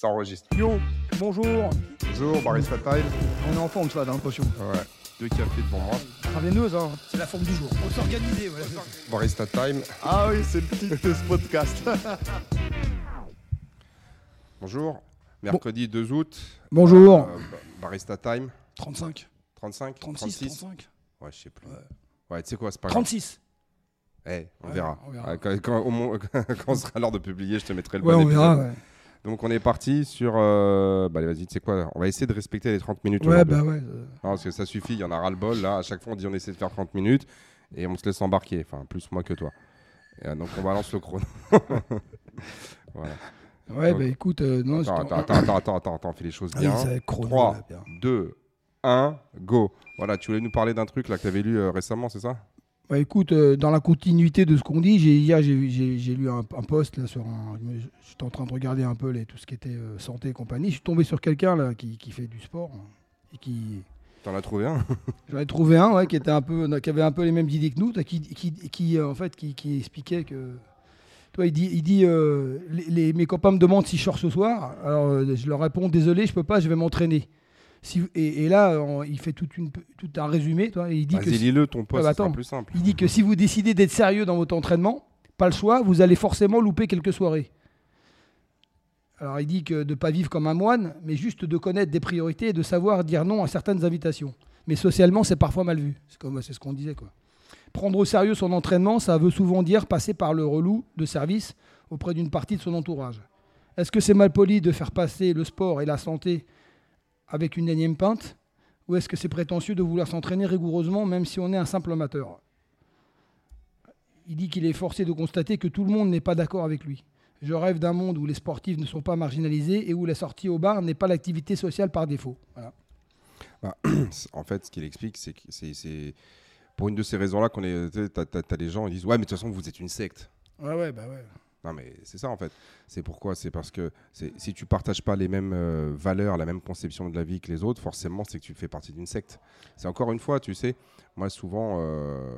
Ça enregistre. Yo, bonjour. Bonjour, Barista Time. On est en forme, ça, dans l'impression. Ouais. Deux cafés devant moi. Travailleuse, hein. C'est la forme du jour. On s'organiser, voilà. Barista Time. Ah oui, c'est le titre de ce podcast. Bonjour. Mercredi 2 août. Bonjour. Euh, Ba- Barista Time. 35, 35 36, 35. Ouais, je sais plus. Ouais. Ouais, tu sais quoi, c'est pas grave. 36. Eh, on, Ouais, on verra. Ouais, Quand, quand- quand sera l'heure de publier, je te mettrai le Ouais, bon on épisode. verra, ouais. Donc on est parti sur... euh, Bah vas-y, tu sais quoi On va essayer de respecter les 30 minutes Ouais, bah ouais. euh, Non, parce que ça suffit, il y en a ras-le-bol. Là, à chaque fois, on dit on essaie de faire 30 minutes et on se laisse embarquer. Enfin, plus moi que toi. Et, euh, donc, on balance le chrono. voilà. Ouais, Donc- bah écoute, euh, non, Attends, attends, attends, attends, attends, attends, fait les choses Ah oui, bien. être chrono, 3, là, bien. 2, 1, go. Voilà, tu voulais nous parler d'un truc là que tu avais lu récemment, c'est ça? Bah écoute, euh, dans la continuité de ce qu'on dit, j'ai, hier j'ai, lu un, un post là sur un. J'étais en train de regarder un peu les, tout ce qui était euh, santé et compagnie. Je suis tombé sur quelqu'un là qui, qui fait du sport hein, et qui. T'en as trouvé un? J'en ai trouvé un ouais, qui était un peu, qui avait un peu les mêmes idées que nous, qui, qui, qui, euh, en fait qui, expliquait que. Toi, il dit, il dit euh, les, les- mes copains me demandent si je sors ce soir. Alors euh, je leur réponds désolé, je peux pas, je vais m'entraîner. Si, et, et là, on- il fait toute tout un résumé. Toi, et il dit que Vas-y, lis-le, ton poste, bah, attends. plus simple. il dit que si vous décidez d'être sérieux dans votre entraînement, pas le choix, vous allez forcément louper quelques soirées. Alors il dit que de ne pas vivre comme un moine, mais juste de connaître des priorités et de savoir dire non à certaines invitations. Mais socialement, c'est parfois mal vu. C'est comme c'est ce qu'on disait quoi. Prendre au sérieux son entraînement, ça veut souvent dire passer par le relou de service auprès d'une partie de son entourage. Est-ce que c'est mal poli de faire passer le sport et la santé avec une énième pinte Ou est-ce que c'est prétentieux de vouloir s'entraîner rigoureusement même si on est un simple amateur? Il dit qu'il est forcé de constater que tout le monde n'est pas d'accord avec lui. Je rêve d'un monde où les sportifs ne sont pas marginalisés et où la sortie au bar n'est pas l'activité sociale par défaut. Voilà. En fait, ce qu'il explique, c'est que c'est- pour une de ces raisons-là qu'on est. T'as t'as- t'as des gens qui disent Ouais, mais de toute façon, vous êtes une secte. Ouais, ouais, bah ouais. Non, mais c'est ça en fait. C'est pourquoi C'est parce que si tu partages pas les mêmes euh, valeurs, la même conception de la vie que les autres, forcément, c'est que tu fais partie d'une secte. C'est encore une fois, tu sais, moi souvent, euh,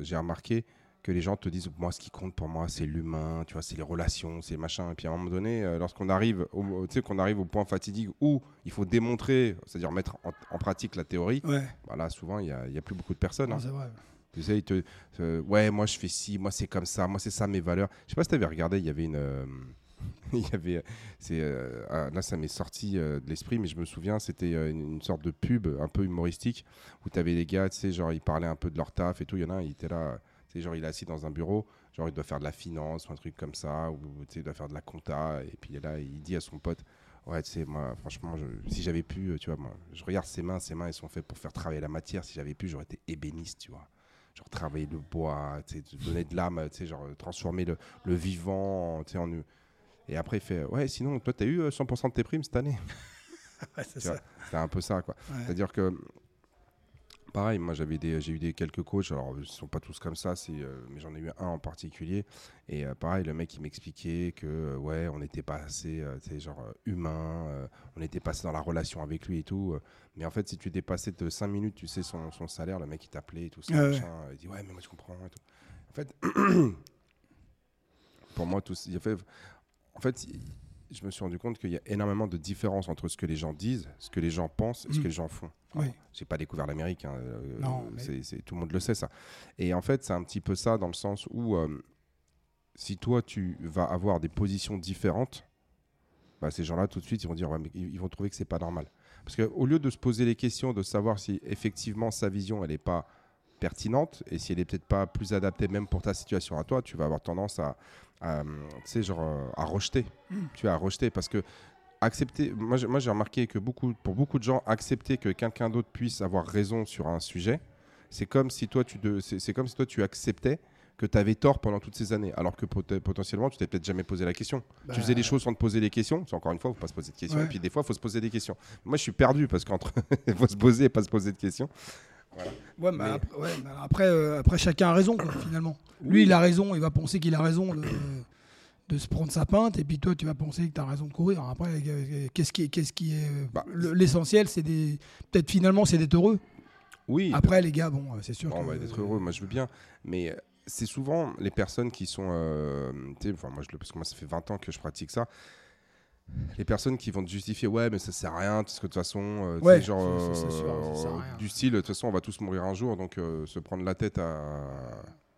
j'ai remarqué que les gens te disent Moi, ce qui compte pour moi, c'est l'humain, tu vois, c'est les relations, c'est machin. Et puis à un moment donné, euh, lorsqu'on arrive, au, tu sais, qu'on arrive au point fatidique où il faut démontrer, c'est-à-dire mettre en, en pratique la théorie, Ouais, bah là, souvent, il n'y a, il y a plus beaucoup de personnes. non, hein. Tu sais, ils te, te- ouais, moi je fais ci, moi c'est comme ça, moi c'est ça mes valeurs. Je sais pas si tu avais regardé, il y avait une. euh, il y avait. C'est, euh, là, ça m'est sorti euh, de l'esprit, mais je me souviens, c'était euh, une, sorte de pub un peu humoristique où tu avais des gars, tu sais, genre ils parlaient un peu de leur taf et tout. Il y en a un, il était là, tu sais, genre il est assis dans un bureau, genre il doit faire de la finance ou un truc comme ça, ou tu sais, il doit faire de la compta, et puis il est là, il dit à son pote. Ouais, tu sais, moi, franchement, je- si j'avais pu, euh, tu vois, moi, je regarde ses mains, ses mains, elles sont faites pour faire travailler la matière. Si j'avais pu, j'aurais été ébéniste, tu vois genre travailler le bois, tu donner de l'âme, tu sais, genre transformer le, le vivant, en- tu et après il fait ouais sinon toi t'as eu euh, 100% de tes primes cette année? Ouais, c'est Tu un peu ça quoi. Ouais. c'est à dire que pareil moi j'avais des j'ai eu des quelques coachs alors ils sont pas tous comme ça c'est euh, mais j'en ai eu un en particulier et euh, pareil le mec il m'expliquait que euh, ouais on n'était pas assez genre humain on était passé dans la relation avec lui et tout mais en fait si tu dépassais de 5 minutes tu sais son, son salaire le mec il t'appelait et tout ça Ouais, il dit ouais mais moi je comprends et tout. en fait pour moi tout il a fait en fait je me suis rendu compte qu'il y a énormément de différences entre ce que les gens disent, ce que les gens pensent et ce Mm. que les gens font. Oui. J'ai pas découvert l'Amérique, hein, euh, Non, mais- c'est- c'est- tout le monde le sait ça. Et en fait, c'est un petit peu ça dans le sens où euh, si toi tu vas avoir des positions différentes, bah, ces gens-là tout de suite ils vont dire, ouais, mais ils vont trouver que c'est pas normal. Parce qu'au lieu de se poser les questions, de savoir si effectivement sa vision elle est pas pertinente et si elle est peut-être pas plus adaptée même pour ta situation à toi, tu vas avoir tendance à, à, genre, euh, à rejeter. Tu vas rejeter parce que accepter. Moi, j'ai- remarqué que beaucoup, pour beaucoup de gens, accepter que quelqu'un d'autre puisse avoir raison sur un sujet, c'est comme si toi, tu de- comme si toi, tu acceptais que tu avais tort pendant toutes ces années, alors que pot- potentiellement, tu t'es peut-être jamais posé la question. Bah, Tu faisais des choses sans te poser des questions. C'est encore une fois, il faut pas se poser de questions. Ouais. Et puis des fois, il faut se poser des questions. Moi, je suis perdu parce qu'entre faut se poser et pas se poser de questions. Ouais, mais Mais- après, ouais, mais après, euh, après, chacun a raison, quoi, finalement. Lui, il a raison, il va penser qu'il a raison de, de se prendre sa pinte, et puis toi, tu vas penser que tu as raison de courir. Après, euh, qu'est-ce qui est, qu'est-ce qui est euh, Bah, le- l'essentiel, c'est des, peut-être finalement, c'est d'être heureux. Oui. Après, les gars, bon, euh, c'est sûr. Bon, que- bah, d'être heureux, moi je veux bien. Mais euh, c'est souvent les personnes qui sont. euh, enfin, moi, je parce que moi, ça fait 20 ans que je pratique ça. Les personnes qui vont te justifier, ouais, mais ça sert à rien, parce que de toute façon, euh, Ouais, genre, ça- ça, c'est sûr, ça sert à euh, rien. du style, de toute façon, on va tous mourir un jour, donc euh, se prendre la tête à.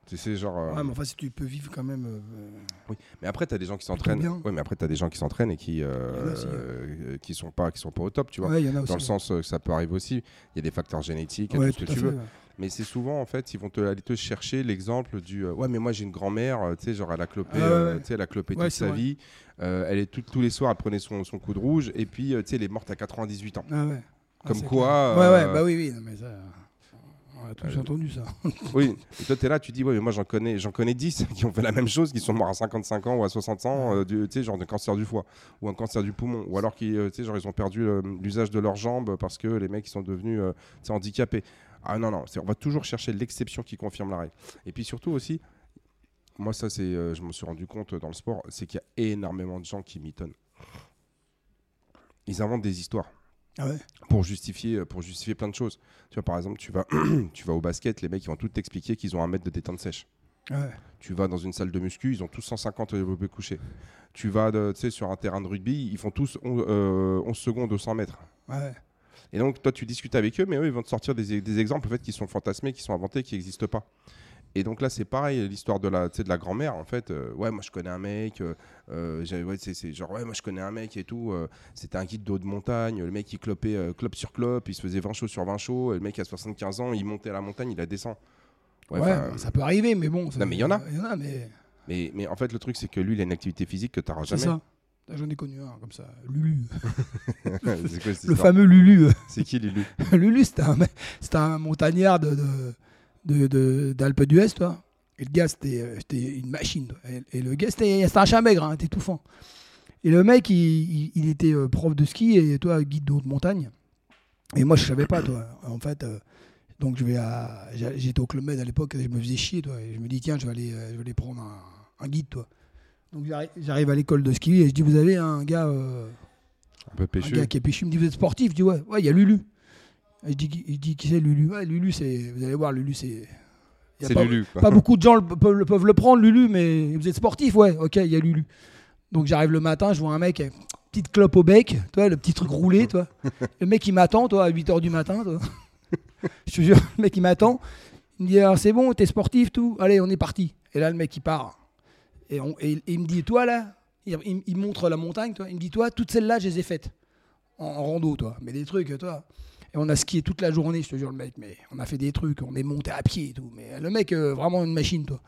Tu sais, genre. euh, Ouais, mais enfin, si tu peux vivre quand même. oui. Mais après, t'as des gens qui s'entraînent. Ouais, mais après, t'as des gens qui s'entraînent et qui, aussi, euh, qui sont pas, qui sont pas au top, tu vois. Ouais, il y en a aussi. Dans le sens euh, que ça peut arriver aussi. Il y a des facteurs génétiques, et tout ce que tu fait, veux. Mais c'est souvent, en fait, ils vont te, aller te chercher l'exemple du euh, Ouais, mais moi j'ai une grand-mère, euh, tu sais, genre elle a clopé, Ah euh, ouais. tu sais, elle a clopé Ouais, toute sa vrai. vie. Elle est tout- tous les soirs, elle prenait son, son coup de rouge, et puis, tu sais, elle est morte à 98 ans. Ah ouais. Ah, Comme quoi, clair. Ouais, ouais, bah oui, oui. non, mais ça, on a tous entendu ça. oui, et toi, tu es là, tu dis Ouais, mais moi j'en connais, j'en connais 10 qui ont fait la même chose, qui sont morts à 55 ans ou à 60 ans, euh, tu sais, genre de cancer du foie, ou un cancer du poumon, ou alors qui, euh, tu sais, genre ils ont perdu euh, l'usage de leurs jambes parce que les mecs ils sont devenus euh, handicapés. Ah non, non, on va toujours chercher l'exception qui confirme la règle. Et puis surtout aussi, moi ça c'est, euh, je me suis rendu compte dans le sport, c'est qu'il y a énormément de gens qui mitonnent. Ils inventent des histoires Ah ouais? pour justifier, pour justifier plein de choses. Tu vois, par exemple, tu vas, tu vas au basket, les mecs ils vont tout t'expliquer qu'ils ont un mètre de détente sèche. Ah ouais. Tu vas dans une salle de muscu, ils ont tous 150 développés couchés. Tu vas de- sais, sur un terrain de rugby, ils font tous on- euh, 11 secondes au 100 mètres. Ouais. Et donc, toi, tu discutes avec eux, mais eux, ils vont te sortir des, des exemples en fait, qui sont fantasmés, qui sont inventés, qui n'existent pas. Et donc là, c'est pareil, l'histoire de la, de la grand-mère, en fait. euh, ouais, moi, je connais un mec. euh, euh, ouais, c'est, genre, ouais, moi, je connais un mec et tout. euh, c'était un guide de haut de montagne. Le mec, il clopait clope sur clope. Il se faisait 20 chauds sur 20 chauds. Et le mec, à 75 ans, il montait à la montagne, il la descend. Ouais, ça peut arriver, mais bon. ça- Non, mais il y en a. Il y en a, mais mais, mais en fait, le truc, c'est que lui, il a une activité physique que tu n'auras c'est jamais. ça. Là, J'en ai connu un comme ça, Lulu. quoi Le fameux Lulu. C'est qui, Lulu Lulu, c'était un, un montagnard de, de, de- de- d'Alpes d'Huez, toi. Et le gars, c'était, euh, une machine. toi. Et, et le gars, c'était, un chat maigre, hein, étouffant. Et le mec, il, il- il était euh, prof de ski et toi, guide de haute montagne. Et moi, je savais pas, toi. En fait, euh, donc je vais à, j'étais au Club Med à l'époque, je me faisais chier, toi. Et je me dis, tiens, je vais aller, je vais aller prendre un, un guide, toi. Donc j'arrive, à l'école de ski et je dis, vous avez un gars. euh, Un peu un péchu. gars qui est péchu il me dit Vous êtes sportif Je dis Ouais, ouais, il y a Lulu. Et je dis, il dit Qui c'est Lulu? Ouais, Lulu, c'est. Vous allez voir, Lulu, c'est. C'est pas, Lulu. Pas beaucoup de gens le- peuvent, le- peuvent le prendre, Lulu, mais vous êtes sportif Ouais, ok, il y a Lulu. Donc j'arrive le matin, je vois un mec, petite clope au bec, toi, le petit truc roulé, toi. Le mec, il m'attend, toi, à 8h du matin, toi. je te jure, le mec, il m'attend. Il me dit c'est bon, t'es sportif, tout Allez, on est parti. Et là, le mec, il part. Et, on- et- et il me dit Toi, là, il, il- il montre la montagne, toi. Il me dit Toi, toutes celles-là, je les ai faites en, en rando, toi. Mais des trucs, toi. Et on a skié toute la journée, je te jure, le mec. Mais on a fait des trucs, on est monté à pied et tout. Mais le mec, euh, vraiment une machine, toi.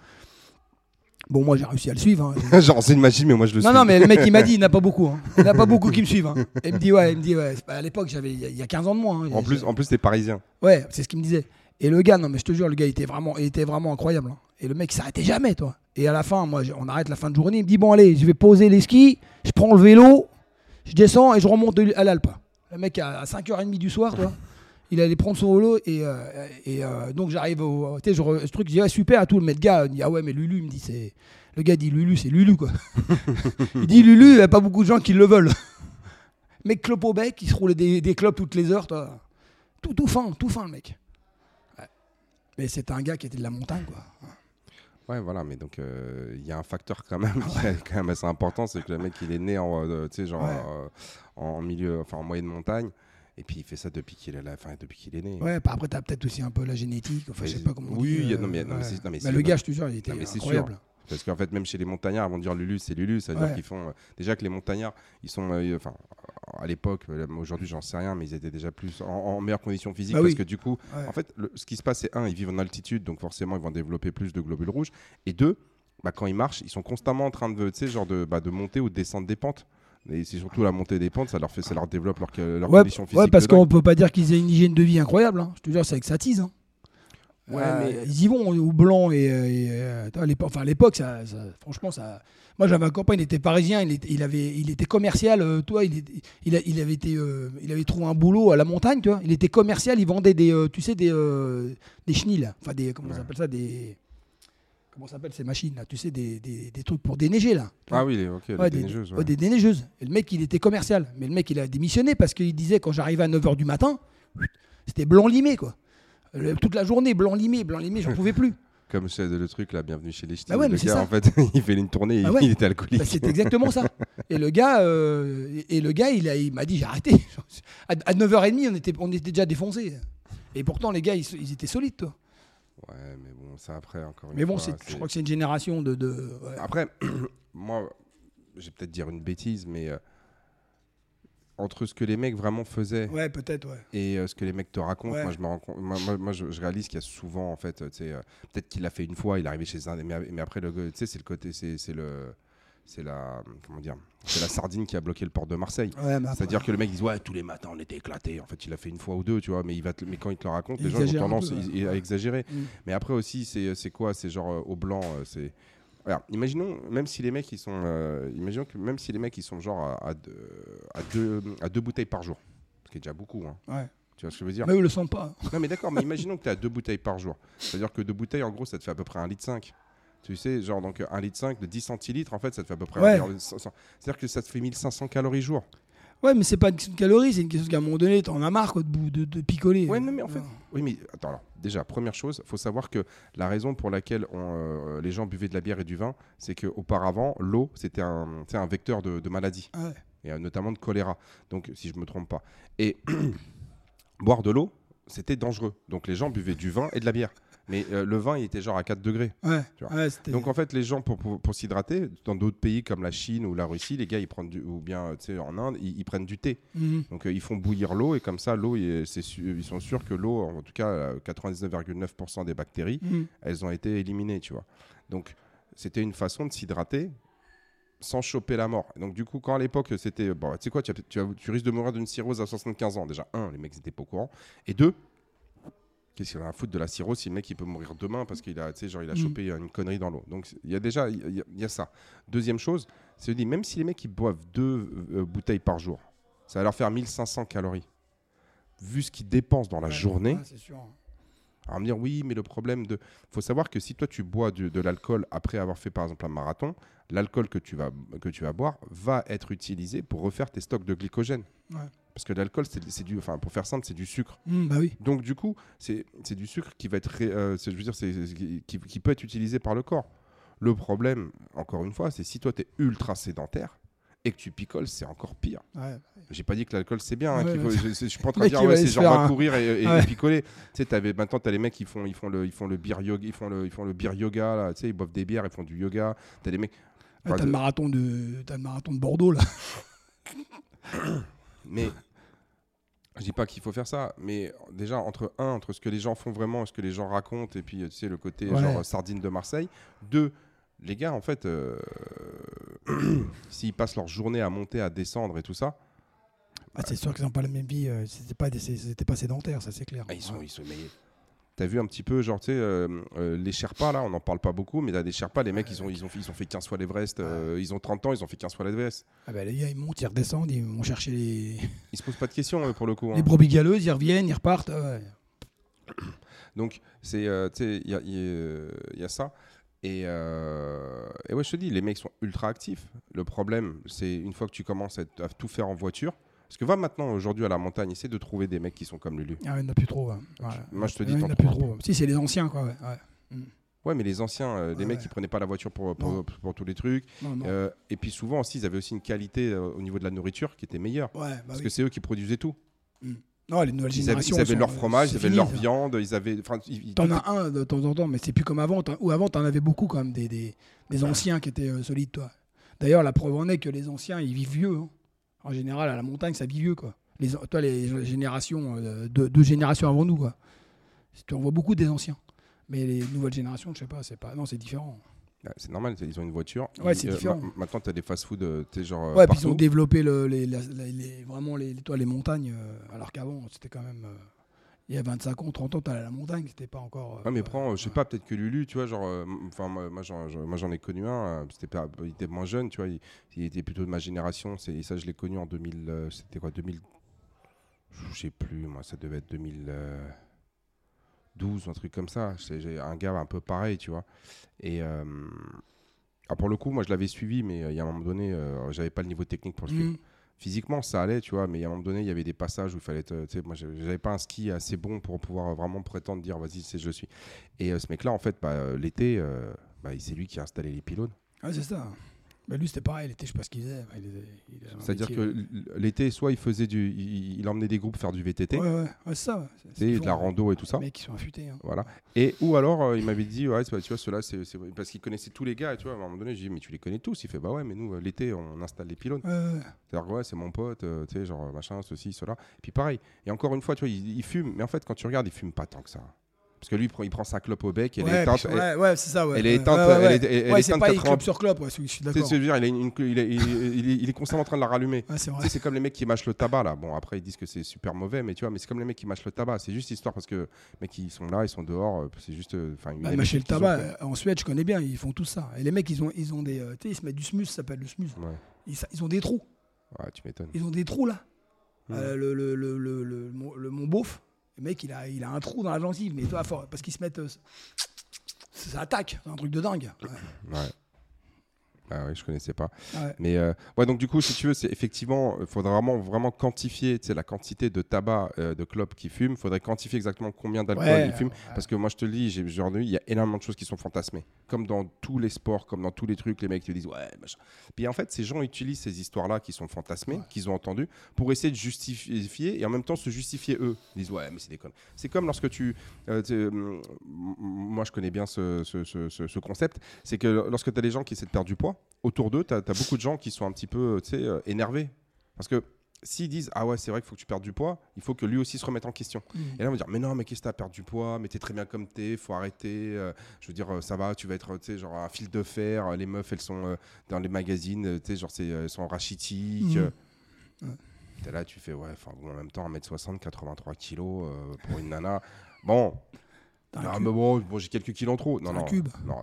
Bon, moi, j'ai réussi à le suivre. hein. Genre, c'est une machine, mais moi, je le Non, suis. non, mais le mec, il m'a dit, il n'y en a pas beaucoup. hein. Il n'y en a pas beaucoup qui me suivent. hein. Il me dit, ouais, il me dit, ouais. À l'époque, j'avais, il y a- il y a 15 ans de moins. hein. En plus, en plus, t'es parisien. Ouais, c'est ce qu'il me disait. Et le gars, non, mais je te jure, le gars, il était vraiment, il était vraiment incroyable. hein. Et le mec, il s'arrêtait jamais, toi. Et à la fin, moi, on arrête la fin de journée. Il me dit, bon, allez, je vais poser les skis, je prends le vélo, je descends et je remonte à l'Alpe. Le mec, à 5h30 du soir, toi, il allait prendre son vélo. Et, euh, et euh, donc, j'arrive au. Tu sais, ce truc, je dis, ouais, super à tout. Le mec, gars, il dit, ah ouais, mais Lulu, il me dit, c'est. Le gars dit, Lulu, c'est Lulu, quoi. il dit, Lulu, il n'y a pas beaucoup de gens qui le veulent. mec, clope au bec, il se roulait des, des clopes toutes les heures, toi. Tout, tout fin, tout fin, le mec. Ouais. Mais c'était un gars qui était de la montagne, quoi. Ouais, voilà, mais donc euh, il y a un facteur quand même quand même assez important, c'est que le mec il est né en, euh, genre Ouais. euh, en milieu, enfin en moyenne montagne, et puis il fait ça depuis qu'il est là, enfin depuis qu'il est né. Ouais, bah après, t'as peut-être aussi un peu la génétique. Enfin, je sais pas comment on oui, dit, a- euh, non, mais- non, mais non, mais c'est- le gars, je te jure, il était incroyable. Parce qu'en fait, même chez les montagnards, ils vont dire Lulu, c'est Lulu. Ça veut dire qu'ils font. euh, déjà que les montagnards, ils sont. euh, Enfin, à l'époque, euh, aujourd'hui, j'en sais rien, mais ils étaient déjà plus en, en meilleure condition physique. Bah parce oui. que du coup, Ouais. en fait, le- ce qui se passe, c'est un, ils vivent en altitude, donc forcément, ils vont développer plus de globules rouges. Et deux, bah, quand ils marchent, ils sont constamment en train de, tu sais, genre de, bah, de monter ou de descendre des pentes. Et c'est surtout la montée des pentes, ça leur fait, ça leur développe leur, leur Ouais, condition physique. ouais, parce de qu'on peut pas dire qu'ils aient une hygiène de vie incroyable. hein. Je te jure, c'est avec sa tise. hein. Ouais, Euh, mais- Ils y vont au blanc et. euh, et, à l'époque, enfin, à l'époque, ça, ça- franchement, ça. Moi, j'avais un copain, il était parisien, il était, il avait, il était commercial. euh, toi, il, était- il, a- il avait été, euh, il avait trouvé un boulot à la montagne, tu vois. Il était commercial, il vendait des, tu sais, des, des chenilles, enfin des, comment Ouais. ça s'appelle ça, des, comment ça s'appelle ces machines là, tu sais, des, des, des trucs pour déneiger là. Ah oui, ok, les des, déneigeuses, ouais, ouais. des déneigeuses. Et le mec, il était commercial. Mais le mec, il a démissionné parce qu'il disait quand j'arrivais à 9h du matin, c'était blanc limé, quoi. Le- toute la journée, blanc limé, blanc limé, j'en pouvais plus. Comme c'est le truc là, bienvenue chez les ch'tis. Ah ouais, le mais gars, ça. en fait, il fait une tournée, Ah il- ouais. il était alcoolique. Bah, c'est exactement ça. Et le gars, euh, et le gars, il a- il m'a dit j'ai arrêté. À, à 9h30, on était, on était déjà défoncés. Et pourtant, les gars, ils, ils étaient solides, toi. Ouais, mais bon, ça après encore. une Mais bon, fois, je crois que c'est une génération de. de ouais. Après, moi, je vais peut-être dire une bêtise, mais euh, entre ce que les mecs vraiment faisaient Ouais, peut-être, ouais. et euh, ce que les mecs te racontent, Ouais. moi, je me rends compte- moi, moi- moi, je, je réalise qu'il y a souvent, en fait, euh, euh, peut-être qu'il l'a fait une fois, il est arrivé chez un, mais, mais après, c'est le côté, c'est c'est le, c'est la, comment dire, c'est la sardine qui a bloqué le port de Marseille. Ouais, mais après- C'est-à-dire que le mec il dit ouais tous les matins on était éclatés. En fait il a fait une fois ou deux tu vois, mais il va te- mais quand il te le raconte Il les gens ont tendance peu, ils- ouais. à exagérer. Mm. Mais après aussi c'est c'est quoi? C'est genre euh, au blanc euh, c'est Imaginons même si les mecs ils sont euh, imaginons que même si les mecs ils sont genre à, à deux, à deux à deux bouteilles par jour, ce qui est déjà beaucoup hein. Ouais. Tu vois ce que je veux dire? Mais eux le sentent pas. Non mais d'accord, mais imaginons que tu as deux bouteilles par jour. C'est-à-dire que deux bouteilles en gros ça te fait à peu près un litre 5. Tu sais, genre donc 1 litre 5 de 10 centilitres en fait ça te fait à peu près Ouais. un- C'est-à-dire que ça te fait 1500 calories jour. Ouais, mais c'est pas une question de calories, c'est une question qu'à un moment donné, t'en as marre quoi, de, de, de picoler. Ouais, non, mais en fait, oui, mais attends, alors, déjà, première chose, faut savoir que la raison pour laquelle on, euh, les gens buvaient de la bière et du vin, c'est qu'auparavant, l'eau, c'était un, vecteur de, de maladie, Ouais. et euh, notamment de choléra, donc si je me trompe pas. Et boire de l'eau, c'était dangereux. Donc les gens buvaient du vin et de la bière. Mais euh, le vin, il était genre à 4 degrés. Ouais, Donc en fait, les gens, pour, pour, pour s'hydrater, dans d'autres pays comme la Chine ou la Russie, les gars, ils prennent du, ou bien en Inde, ils- ils prennent du thé. Mhm. Donc euh, ils font bouillir l'eau et comme ça, l'eau, ils sont sûrs que l'eau, en tout cas euh, 99,9% des bactéries, Mhm. elles ont été éliminées, tu vois. Donc c'était une façon de s'hydrater sans choper la mort. Donc du coup, quand à l'époque c'était, bon, tu sais quoi, tu, as- tu, as- tu risques de mourir d'une cirrhose à 75 ans. Déjà, un, les mecs n'étaient pas au courant, et deux. Qu'est-ce qu'il a à foutre de la cirrhose si le mec il peut mourir demain parce qu'il a, genre, il a Mhm. chopé une connerie dans l'eau. Donc il y a déjà, il y, a- il y a ça. Deuxième chose, c'est de dire, même si les mecs ils boivent deux euh, bouteilles par jour, ça va leur faire 1500 calories. Vu ce qu'ils dépensent dans la Ouais, journée, ouais, sûr. alors me dire oui, mais le problème de, faut savoir que si toi tu bois de l'alcool après avoir fait par exemple un marathon, l'alcool que tu vas que tu vas boire va être utilisé pour refaire tes stocks de glycogène. Ouais. Parce que l'alcool c'est du, enfin pour faire simple, c'est du sucre. Mhm, bah oui. Donc du coup, c'est du sucre qui va être, ré- euh, je veux dire, c'est c'est- qui, qui peut être utilisé par le corps. Le problème, encore une fois, c'est si toi tu es ultra sédentaire et que tu picoles, c'est encore pire. Ouais. J'ai pas dit que l'alcool c'est bien. hein, Ouais, faut- je, je suis pas en train de dire ouais, c'est genre va un- courir et, et- et Ouais. picoler. Tu sais, maintenant t'as les mecs qui font ils font le ils font le beer yoga, ils font le ils font le beer yoga là. Tu sais, ils boivent des bières, ils font du yoga. T'as des mecs. Ouais, Enfin, t'as le marathon de t'as le marathon de Bordeaux là. Mais je dis pas qu'il faut faire ça, mais déjà entre un entre ce que les gens font vraiment, et ce que les gens racontent, et puis tu sais le côté Ouais. genre sardine de Marseille. Deux, les gars en fait, euh, s'ils passent leur journée à monter, à descendre et tout ça, Ah, c'est sûr qu'ils n'ont pas la même vie. euh, C'était pas c'était pas sédentaire, ça c'est clair. Ah, ils sont, Ouais. ils sont mais T'as vu un petit peu, genre, tu sais, euh, euh, les Sherpas, là, on n'en parle pas beaucoup, mais t'as des Sherpas, les mecs, ils ont, ils, ont, ils ont fait 15 fois l'Everest, euh, ils ont 30 ans, ils ont fait 15 fois l'Everest. Ah bah, les gars, ils montent, ils redescendent, ils vont chercher les, Ils se posent pas de questions, eux, pour le coup. hein. les brebis galeuses, ils reviennent, ils repartent. ah ouais. Donc, c'est, euh, tu sais, il y a, y a- il y a ça. Et, euh, et ouais, je te dis, les mecs sont ultra actifs. Le problème, c'est une fois que tu commences à tout faire en voiture, parce que va maintenant, aujourd'hui, à la montagne, essaie de trouver des mecs qui sont comme Lulu. Ah, il n'y en a plus trop. ouais. Ouais. Moi, je te dis, il n'y en a plus trop. Si, c'est les anciens, quoi. Ouais. ouais. Ouais, mais les anciens, euh, les Ouais, mecs, ouais. qui prenaient pas la voiture pour, pour, Non. pour tous les trucs. Non, non. Euh, et puis souvent aussi, ils avaient aussi une qualité euh, au niveau de la nourriture qui était meilleure. ouais, bah Parce oui. que c'est eux qui produisaient tout. Non, les nouvelles Ils avaient, générations. ils avaient leur fromage, c'est ils avaient fini, leur ça. viande, ils avaient. T'en as un de temps en temps, mais c'est plus comme avant. Ou avant, t'en avais beaucoup quand même, des, des, des anciens qui étaient euh, solides, toi. D'ailleurs, la preuve en est que les anciens, ils vivent vieux. hein. En général, à la montagne, ça vit vieux, quoi. Les, toi, les générations, euh, deux, deux générations avant nous, quoi. Tu en vois beaucoup des anciens. Mais les nouvelles générations, je sais pas, c'est pas. Non, c'est différent. C'est normal, ils ont une voiture. Ouais, c'est euh, différent. ma- maintenant, tu as des fast-food, euh, tu genre. ouais, puis ils ont développé le, les, vraiment les, toi, les montagnes, alors qu'avant, c'était quand même. Euh, il y a 25 ans, 30 ans, t'allais à la montagne, c'était pas encore. euh, Ah mais ouais, prends, euh, je sais ouais. pas, peut-être que Lulu, tu vois, genre, euh, enfin moi, j'en, j'en- moi, j'en ai connu un, euh, c'était pas, il était moins jeune, tu vois, il, il était plutôt de ma génération, et ça je l'ai connu en 2000, euh, c'était quoi, 2000, je sais plus, moi ça devait être 2012 ou un truc comme ça, j'ai un gars un peu pareil, tu vois, et euh, ah, pour le coup, moi je l'avais suivi, mais euh, il y a un moment donné, euh, j'avais pas le niveau technique pour le suivre. Mhm. Physiquement ça allait, tu vois, mais à un moment donné, il y avait des passages où il fallait tu sais, moi j'avais pas un ski assez bon pour pouvoir vraiment prétendre dire vas-y, c'est je suis. Et euh, ce mec-là, en fait, bah, l'été, euh, bah, c'est lui qui a installé les pylônes. Ah, c'est ça. Bah, lui, c'était pareil, l'été, je sais pas ce qu'il faisait. Il il C'est-à-dire que l'été, soit il faisait du, il, il emmenait des groupes faire du VTT, Ouais, ouais, ça. C'est- de la font, rando et tout ça. Les mecs qui sont affûtés. hein. Voilà. Et ou alors euh, il m'avait dit ouais, tu vois ceux-là c'est parce qu'il connaissait tous les gars et tu vois à un moment donné j'ai dit mais tu les connais tous il fait bah ouais mais nous euh, l'été on installe les pylônes Ouais, c'est-à-dire ouais c'est mon pote euh, tu sais genre machin ceci cela et puis pareil et encore une fois tu vois il, il fume mais en fait quand tu regardes il fume pas tant que ça parce que lui il prend, sa clope au bec elle est Ouais, éteinte puis- elle- ouais, ouais, c'est ça. Ouais. elle est Ouais, éteinte, ouais, elle est- c'est pas il 80. clope sur clope, ouais, je suis tu sais, d'accord. il, est une- il est- il est- constamment en train de la rallumer c'est vrai. c'est comme les mecs qui mâchent le tabac là. Bon, après ils disent que c'est super mauvais, mais tu vois, mais c'est comme les mecs qui mâchent le tabac. C'est juste histoire parce que les mecs ils sont là, ils sont dehors. euh, C'est juste, euh, enfin, Bah, les mâcher le ont- tabac, euh, en Suède, je connais bien, ils font tout ça. Et les mecs, ils ont, ils ont des. tu sais, ils se mettent du smooth, ça s'appelle le. Ouais. Ils, ont des trous. Ouais, tu m'étonnes. Ils ont des trous là. Euh, le, le, le- mon beauf, le mec, il a, un trou dans la gencive, mais toi, parce qu'ils se mettent. euh, ça, attaque, c'est un truc de dingue. Ah ouais, je connaissais pas. Ouais. Mais euh, ouais, donc du coup, si tu veux, c'est effectivement, il faudrait vraiment, vraiment quantifier la quantité de tabac euh, de clopes qui fument. Il faudrait quantifier exactement combien d'alcool Ouais, ils fument. Parce que moi, je te le dis, entendu, il y a énormément de choses qui sont fantasmées. Comme dans tous les sports, comme dans tous les trucs, les mecs te disent ouais, machin. Puis en fait, ces gens utilisent ces histoires-là qui sont fantasmées, qu'ils ont entendues, pour essayer de justifier et en même temps se justifier eux. Ils disent ouais, mais c'est des connes. C'est comme lorsque tu. euh, moi, je connais bien ce, ce- ce- ce- ce concept. C'est que lorsque tu as des gens qui essaient de perdre du poids, autour d'eux, tu as, beaucoup de gens qui sont un petit peu euh, énervés. Parce que s'ils disent ah ouais, c'est vrai qu'il faut que tu perdes du poids, il faut que lui aussi se remette en question. Mhm. Et là, on va dire, mais non, mais qu'est-ce que t'as perdu du poids? Mais t'es très bien comme t'es, faut arrêter. euh, je veux dire, euh, ça va, tu vas être, tu sais, genre un fil de fer. euh, Les meufs, elles sont euh, dans les magazines, tu sais, genre, elles sont rachitiques. Ouais. T'es là, tu fais, ouais, enfin, bon, en même temps, 1m60, 83 kilos euh, pour une nana. Bon, mais bon, bon, j'ai quelques kilos en trop. Non, non, cube. non,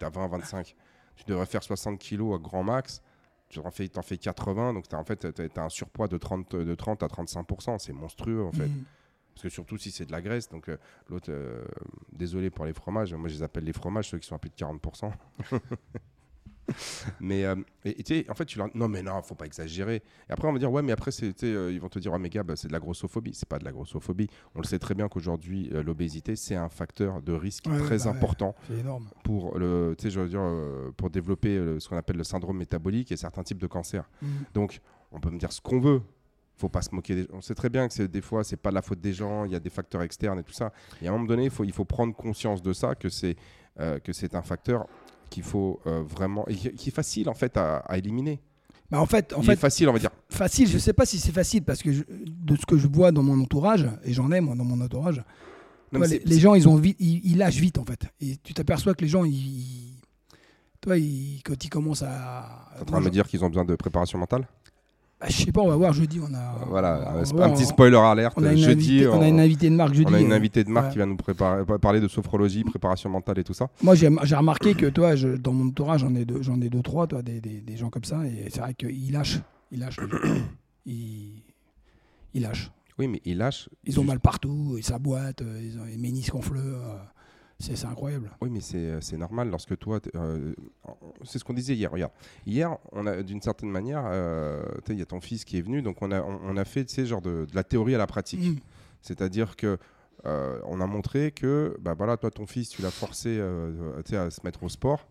t'as 20, 25. Tu devrais faire 60 kilos à grand max. Tu en fais, t'en fais 80, donc en fait, t'as, t'as un surpoids de 30, de 30 à 35%. C'est monstrueux, en fait. Mhm. Parce que surtout si c'est de la graisse, donc euh, l'autre, euh, désolé pour les fromages, moi je les appelle les fromages, ceux qui sont à plus de 40%. mais euh, et, en fait, tu leur non, mais non, faut pas exagérer. Et après, on va dire, ouais, mais après, euh, ils vont te dire, ouais, mais gars, bah, c'est de la grossophobie. C'est pas de la grossophobie. On le sait très bien qu'aujourd'hui, euh, l'obésité, c'est un facteur de risque Ouais, très bah important pour, le, je veux dire, euh, pour développer euh, ce qu'on appelle le syndrome métabolique et certains types de cancers. Mhm. Donc, on peut me dire ce qu'on veut. Faut pas se moquer des On sait très bien que des fois, c'est pas la faute des gens. Il y a des facteurs externes et tout ça. Et à un moment donné, il faut, il faut prendre conscience de ça, que c'est euh, que c'est un facteur qu'il faut euh, vraiment, et qui est facile en fait à, à éliminer. Bah, en fait, en il fait est facile, on va dire. facile, je sais pas si c'est facile parce que je- de ce que je vois dans mon entourage, et j'en ai moi dans mon entourage, toi, les, gens ils ont vite, ils, ils lâchent vite en fait. Et tu t'aperçois que les gens, ils, ils- toi, ils- quand ils commencent à, T'es en train de me dire qu'ils ont besoin de préparation mentale? Bah, je sais pas, on va voir jeudi, on a, Voilà, on un, voir, petit spoiler alerte. On a, une Jeudi, on a une invitée de marque jeudi. on a une euh, invitée de marque ouais. qui va nous préparer, parler de sophrologie, préparation mentale et tout ça. Moi, j'ai remarqué que toi, je- dans mon entourage, j'en ai deux, j'en ai deux trois, toi, des, des- des gens comme ça, et c'est vrai qu'ils lâchent, ils lâchent, ils, ils lâchent. Oui, mais il lâche. Ils ont mal partout, ils s'aboîtent, euh, ils ont les ménisques en fleurs. C'est incroyable. Oui, mais c'est euh, normal lorsque toi. euh, c'est ce qu'on disait hier. Regarde, hier, on a d'une certaine manière, euh, il y a ton fils qui est venu, donc on a, on, on a fait genre de, de la théorie à la pratique. Mm. C'est-à-dire que euh, on a montré que, bah voilà, toi, ton fils, tu l'as forcé à se mettre au sport.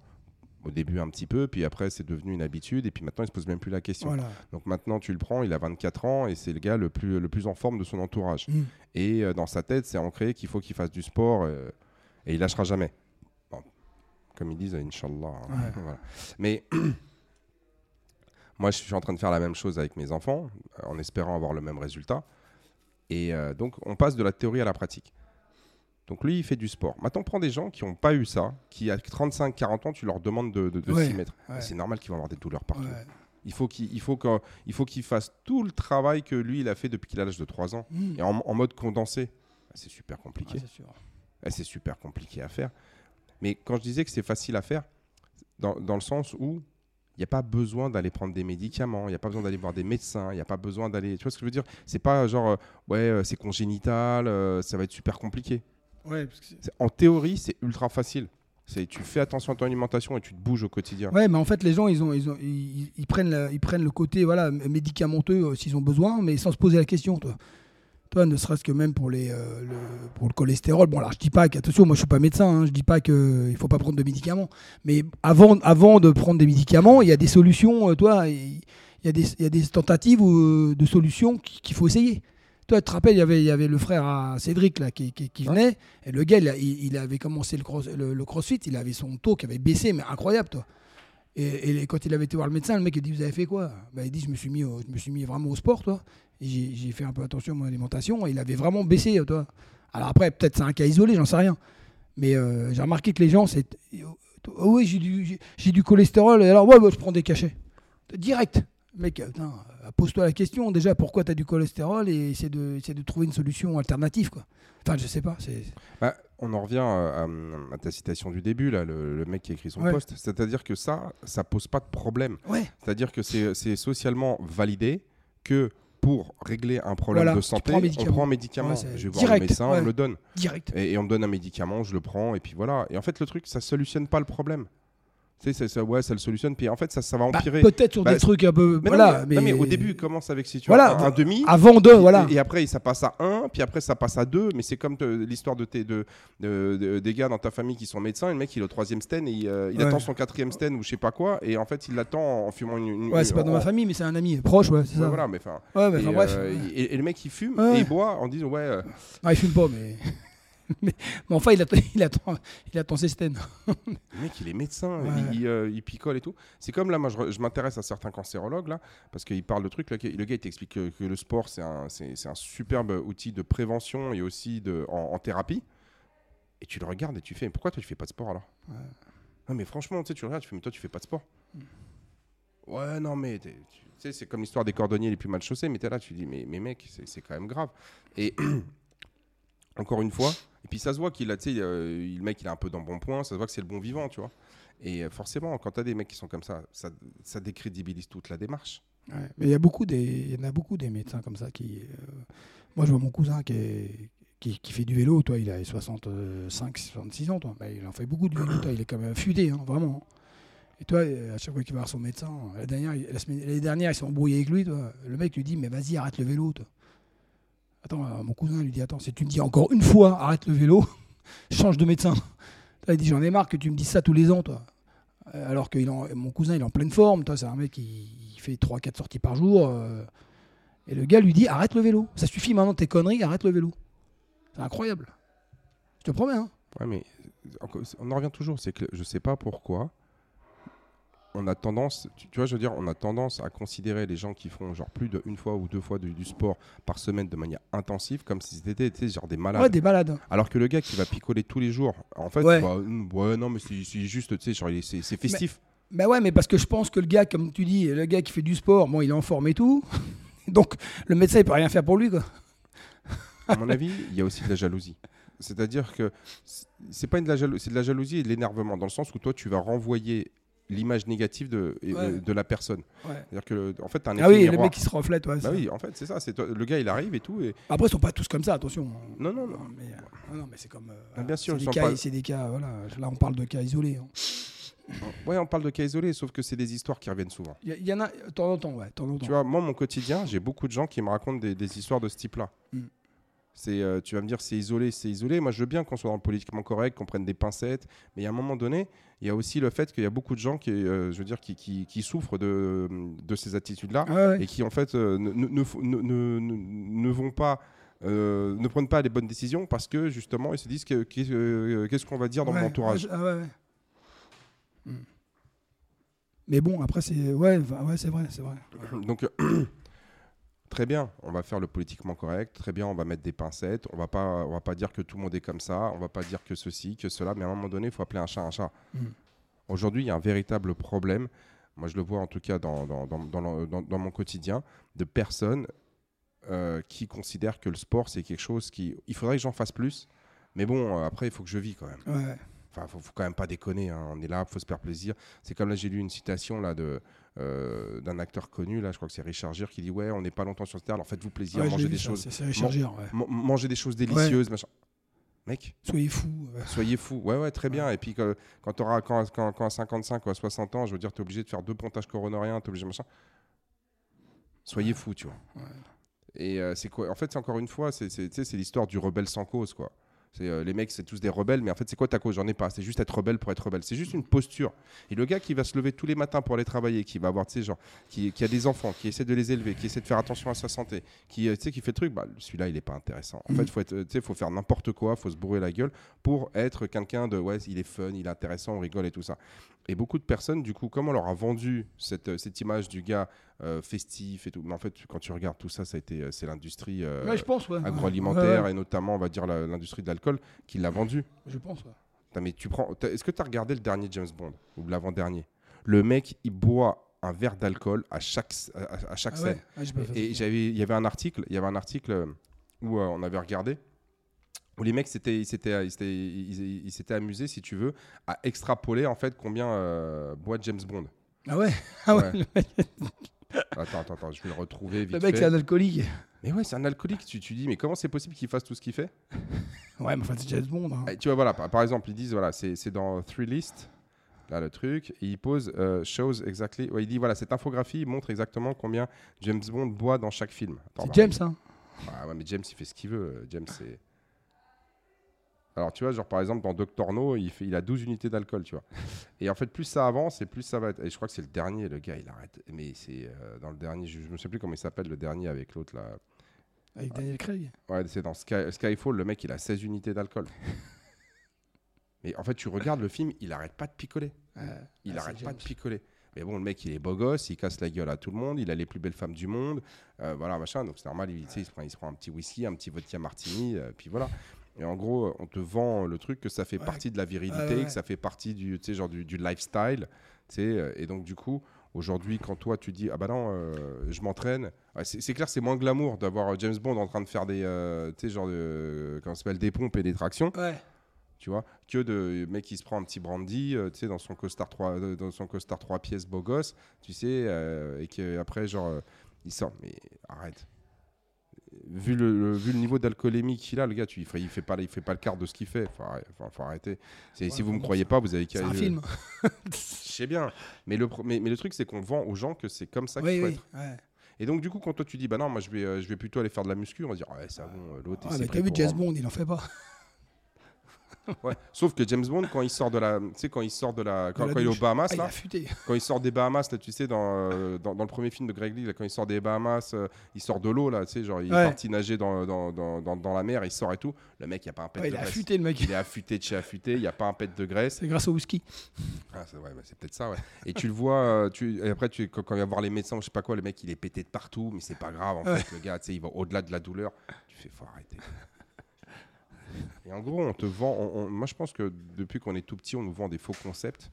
Au début un petit peu, puis après c'est devenu une habitude, et puis maintenant il se pose même plus la question. Voilà. Donc maintenant tu le prends, il a 24 ans et c'est le gars le plus, le plus en forme de son entourage. Mm. Et euh, dans sa tête, c'est ancré qu'il faut qu'il fasse du sport euh, et il lâchera jamais. Bon, comme ils disent, Inch'Allah. hein, Ouais. voilà. Mais moi, je suis en train de faire la même chose avec mes enfants, euh, en espérant avoir le même résultat. Et euh, donc, on passe de la théorie à la pratique. Donc lui, il fait du sport. Maintenant, on prend des gens qui n'ont pas eu ça, qui à 35-40 ans, tu leur demandes de, de, de Ouais, s'y mettre. ouais. C'est normal qu'ils vont avoir des douleurs partout. Ouais. Il faut qu'il il faut fasse tout le travail que lui, il a fait depuis qu'il a l'âge de 3 ans. Mm. Et en, en mode condensé. Ah, C'est super compliqué. Ouais, c'est sûr. Ah, C'est super compliqué à faire. Mais quand je disais que c'est facile à faire, dans, dans le sens où il n'y a pas besoin d'aller prendre des médicaments, il n'y a pas besoin d'aller voir des médecins, il n'y a pas besoin d'aller... Tu vois ce que je veux dire? C'est pas genre, euh, ouais, euh, c'est congénital, euh, ça va être super compliqué. Ouais, parce que En théorie, c'est ultra facile. C'est tu fais attention à ton alimentation et tu te bouges au quotidien. Ouais, mais en fait, les gens, ils, ont, ils, ont, ils, ils prennent, la- ils prennent le côté voilà, médicamenteux s'ils ont besoin, mais sans se poser la question, toi. Toi, ne serait-ce que même pour, les, euh, le, pour le cholestérol. Bon, alors, je dis pas que, attention, moi, je suis pas médecin, hein, je dis pas qu'il ne faut pas prendre de médicaments. Mais avant, avant de prendre des médicaments, il y a des solutions, euh, toi, il y, a des- il y a des tentatives euh, de solutions qui- qu'il faut essayer. Toi, tu te rappelles, il y avait, il y avait le frère à Cédric là, qui, qui- qui venait, et le gars, il, a- il- il avait commencé le, cross- le- le crossfit, il avait son taux qui avait baissé, mais incroyable, toi. Et, quand il avait été voir le médecin, le mec il dit Vous avez fait quoi? Bah, Il dit Je me suis mis, au- je me suis mis vraiment au sport, toi. J'ai fait un peu attention à mon alimentation. Et il avait vraiment baissé, toi. Alors après, peut-être c'est un cas isolé, j'en sais rien. Mais euh, j'ai remarqué que les gens, c'est. Oh, oui, j'ai du, du cholestérol. Et alors, ouais, je prends des cachets. Direct. Mec, euh, putain, euh, pose-toi la question déjà pourquoi tu as du cholestérol et essaie de, essaie de trouver une solution alternative. Quoi. Enfin, je sais pas. C'est... Bah, on en revient euh, à, à ta citation du début, là, le, le mec qui a écrit son Ouais. post. C'est-à-dire que ça, ça pose pas de problème. Ouais. C'est-à-dire que c'est c'est socialement validé que pour régler un problème Voilà, de santé, on prend un médicament. Ouais, je vais voir le direct, médecin, on me le donne. Direct. Et, et on me donne un médicament, je le prends, et puis voilà. Et en fait, le truc, ça solutionne pas le problème. Tu sais, ça, ouais, ça le solutionne, puis en fait, ça, ça va Bah, empirer. peut-être sur Bah, des trucs un peu. mais, non, mais, non, mais au début, il commence avec si tu Voilà, as un, un demi. Avant de. Et- Voilà. Et, après, ça passe à 1, puis après, ça passe à 2. Mais c'est comme l'histoire de, tes- de, de- de- des gars dans ta famille qui sont médecins. Et le mec, il est au troisième sten et il, euh, il Ouais. attend son quatrième sten ou je sais pas quoi. Et en fait, il l'attend en fumant une. une- Ouais, c'est pas dans ma famille, mais c'est un ami proche, ouais, c'est Ouais, ça. voilà, mais enfin. Ouais, mais et, bref. euh, et, et le mec, il fume et il boit en disant Ouais. euh, Ah, il fume pas, mais. mais, mais enfin, il attend, il attend, il stènes. Le mec, il est médecin, Ouais. il, il, euh, il picole et tout. C'est comme là, moi, je, re- je m'intéresse à certains cancérologues, là, parce qu'il parle de trucs. là, le gars, il t'explique que, que le sport, c'est un, c'est, c'est un superbe outil de prévention et aussi de, en, en thérapie. Et tu le regardes et tu fais, mais pourquoi toi, tu fais pas de sport alors? Ouais. Non, mais franchement, tu sais, tu le regardes, tu fais, mais toi, tu fais pas de sport. Ouais, non, mais tu sais, c'est comme l'histoire des cordonniers les plus mal chaussés, mais t'es là, tu dis, mais, mais mec, c'est, c'est quand même grave. Et encore une fois, et puis ça se voit qu'il a, tu sais, euh, le mec, il est un peu dans le bon point, ça se voit que c'est le bon vivant, tu vois. Et euh, forcément, quand tu as des mecs qui sont comme ça, ça, ça décrédibilise toute la démarche. Ouais, Mais il y, a beaucoup des, il y en a beaucoup des médecins comme ça qui. euh, Moi, je vois mon cousin qui, est- qui, qui fait du vélo, toi, il a 65, 66 ans, toi. Il en fait beaucoup de vélo, toi, il est quand même futé, hein, vraiment. Et toi, à chaque fois qu'il va voir son médecin, la dernière, la semaine- l'année dernière, il s'est embrouillé avec lui, toi. Le mec lui dit, mais vas-y, arrête le vélo, toi. Attends, euh, mon cousin lui dit, attends, si tu me dis encore une fois, arrête le vélo, change de médecin. Il dit, j'en ai marre que tu me dises ça tous les ans, toi. Euh, Alors que mon cousin, il est en pleine forme. Toi, c'est un mec qui fait 3-4 sorties par jour. euh, et le gars lui dit arrête le vélo. Ça suffit maintenant tes conneries, arrête le vélo. C'est incroyable. Je te promets. Hein. Ouais, mais on en revient toujours, c'est que je sais pas pourquoi. On a tendance, tu, vois, je veux dire, on a tendance à considérer les gens qui font genre plus d'une fois ou deux fois du, du sport par semaine de manière intensive comme si c'était genre des malades. Ouais, des balades. Alors que le gars qui va picoler tous les jours, en fait, Ouais. bah, ouais, non, mais c'est juste, tu sais, genre, c'est festif. Bah ouais, mais parce que je pense que le gars, comme tu dis, le gars qui fait du sport, bon, il est en forme et tout. Donc le médecin, il peut rien faire pour lui, quoi. à mon avis, il y a aussi de la jalousie. C'est-à-dire que c'est- c'est pas une de la jalousie, c'est de la jalousie et de l'énervement dans le sens où toi tu vas renvoyer l'image négative de, Ouais. euh, de la personne. Ouais. C'est-à-dire que en fait, t'as un Ah effet oui, le miroir. mec qui se reflète. Ouais, Bah oui, en fait, c'est ça. C'est le gars, il arrive et tout. Et... Après, ils sont pas tous comme ça, attention. Non, non, non. Mais, euh, non, mais c'est comme. euh, Ah, bien sûr, c'est des, cas, pas- c'est des cas. Voilà. Là, on parle de cas isolés. hein. Ouais, on parle de cas isolés, sauf que c'est des histoires qui reviennent souvent. Il y, en a temps en temps, ouais. temps en temps. Tu vois, moi, mon quotidien, j'ai beaucoup de gens qui me racontent des, des histoires de ce type-là. Mm. C'est, euh, tu vas me dire, c'est isolé, c'est isolé. Moi, je veux bien qu'on soit dans le politiquement correct, qu'on prenne des pincettes. Mais à un moment donné, il y a aussi le fait qu'il y a beaucoup de gens qui, euh, je veux dire, qui, qui- qui souffrent de, de ces attitudes-là ouais. et qui, en fait, euh, ne, ne- ne ne- vont pas. euh, ne prennent pas les bonnes décisions parce que justement ils se disent que- qu'est- euh, qu'est-ce qu'on va dire dans Ouais, mon entourage. ah ouais, ouais. Hmm. Mais bon, après, c'est. Ouais, ouais c'est vrai, c'est vrai. Donc, très bien, on va faire le politiquement correct, très bien, on va mettre des pincettes, on va pas, on va pas dire que tout le monde est comme ça, on va pas dire que ceci, que cela, mais à un moment donné, il faut appeler un chat un chat. Mm. Aujourd'hui, il y a un véritable problème, moi je le vois en tout cas dans, dans, dans, dans mon quotidien, de personnes euh, qui considèrent que le sport, c'est quelque chose qui... Il faudrait que j'en fasse plus, mais bon, euh, après, il faut que je vis quand même. Ouais. Enfin, faut, faut quand même pas déconner. hein. On est là, faut se faire plaisir. C'est comme là, j'ai lu une citation là de euh, d'un acteur connu là, je crois que c'est Richard Gere qui dit ouais, on n'est pas longtemps sur cette terre. Alors faites-vous plaisir, Ouais, mangez des ça, choses, Man- Gere, ouais. man- mangez des choses délicieuses, machin. Mec, Soyez fous. euh. soyez fous. Ouais, ouais, très bien. Et puis, quand tu auras quand, quand, quand à 55 ou à 60 ans, je veux dire, tu es obligé de faire deux pontages coronariens, tu es obligé de machin. Soyez fous, tu vois. Et euh, c'est quoi En fait, c'est encore une fois, c'est l'histoire du rebelle sans cause, quoi. C'est euh, les mecs, c'est tous des rebelles, mais en fait, c'est quoi ta cause? J'en ai pas. C'est juste être rebelle pour être rebelle. C'est juste une posture. Et le gars qui va se lever tous les matins pour aller travailler, qui va avoir, tu sais, genre, qui, qui a des enfants, qui essaie de les élever, qui essaie de faire attention à sa santé, qui, euh, tu sais, qui fait le truc, bah, celui-là, il est pas intéressant. En Mhm. fait, faut être, euh, tu sais, faut faire n'importe quoi, faut se bourrer la gueule pour être quelqu'un de, ouais, il est fun, il est intéressant, on rigole et tout ça. Et beaucoup de personnes, du coup, comme on leur a vendu cette, euh, cette image du gars euh, festif et tout, mais en fait, quand tu regardes tout ça, ça a été, euh, c'est l'industrie. euh, Ouais, je pense, ouais. agroalimentaire Ouais, et notamment on va dire la- l'industrie de l'alcool qui l'a vendu. Je pense, mais tu prends est-ce que tu as regardé le dernier James Bond ou l'avant-dernier? Le mec, il boit un verre d'alcool à chaque à, chaque Ah scène. Ah, Et il y avait un article, il y avait un article où euh, on avait regardé où les mecs s'étaient ils s'étaient ils s'étaient ils- ils s'étaient amusés si tu veux à extrapoler en fait combien euh, boit James Bond. Ah ouais? Ah ouais, Ouais. Attends attends attends, je vais le retrouver vite le mec, c'est un alcoolique. Mais ouais, c'est un alcoolique, tu tu dis mais comment c'est possible qu'il fasse tout ce qu'il fait? Ouais, mais enfin, c'est James Bond. hein. Ah, Tu vois, voilà, par, par exemple, ils disent, voilà, c'est c'est dans Three List, là, le truc, et il pose, euh, shows exactly, ouais, il dit, voilà, cette infographie montre exactement combien James Bond boit dans chaque film. Attends, C'est bah, James, hein Ah ouais, mais James, il fait ce qu'il veut. James, c'est... Alors, tu vois, genre, par exemple, dans Doctor No, il, fait, il a 12 unités d'alcool, tu vois. Et en fait, plus ça avance, et plus ça va être... Et je crois que c'est le dernier, le gars, il arrête. Mais c'est euh, dans le dernier, je, me sais plus comment il s'appelle, le dernier avec l'autre, là. Avec Daniel Craig. Ouais, c'est dans Sky- Skyfall, le mec, il a 16 unités d'alcool. Mais en fait, tu regardes le film, il arrête pas de picoler. Ouais. Il Ah, arrête pas de picoler. Mais bon, le mec, il est beau gosse, il casse la gueule à tout le monde, il a les plus belles femmes du monde, euh, voilà, machin. Donc c'est normal, il, se prend, il se prend un petit whisky, un petit vodka martini, euh, puis voilà. Et en gros, on te vend le truc que ça fait Ouais. partie de la virilité, Ouais, ouais, ouais. que ça fait partie du, genre du, du lifestyle. euh, Et donc, du coup, aujourd'hui, quand toi, tu dis, ah bah non, euh, je m'entraîne, c'est clair, c'est moins glamour d'avoir James Bond en train de faire des, euh, genre, de, comment s'appelle, des pompes et des tractions tu vois, que de mec qui se prend un petit brandy, euh, tu sais, dans son costard 3 euh, dans son costard 3 pièces beau gosse, tu sais, euh, et qu'après genre euh, il sort mais arrête. Vu le, le- vu le niveau d'alcoolémie qu'il a, le gars, tu, il fait, il fait pas, il fait pas le quart de ce qu'il fait. Faut, faut- faut arrêter. Ouais, si vous enfin me croyez pas, vous avez qu'à. C'est un film. Je sais bien. Mais le, mais, mais le truc, c'est qu'on vend aux gens que c'est comme ça qu'il Oui, faut oui. être. Ouais. Et donc, du coup, quand toi tu dis, bah non, moi je vais, euh, je vais plutôt aller faire de la muscu, on va dire, ouais, ça bon, l'autre. Ah, mais t'as vu James Bond, il en fait pas. Ouais. Sauf que James Bond, quand il sort de la, tu sais, quand il sort de la, quand, la quand il est aux. Bahamas Ah, il là, quand il sort des Bahamas, là, tu sais, dans, euh, dans, dans le premier film de Greg Lee, là, quand il sort des Bahamas, euh, il sort de l'eau, là, tu sais, genre, il Ouais. est parti nager dans, dans, la mer, il sort et tout. Le mec, il n'y a pas un pet Ouais, de il a graisse. futé, le mec. Il est affûté de chez affûté, il n'y a pas un pet de graisse. C'est grâce au whisky. Ah, c'est ouais, bah, c'est peut-être ça, ouais. Et tu le vois, euh, tu, et après, tu, quand, quand il va voir les médecins, je sais pas quoi, le mec, il est pété de partout, mais c'est pas grave, en fait, le gars, tu sais, il va au-delà de la douleur. Tu fais, faut arrêter. Et en gros, on te vend. on- on- moi, je pense que depuis qu'on est tout petit, on nous vend des faux concepts.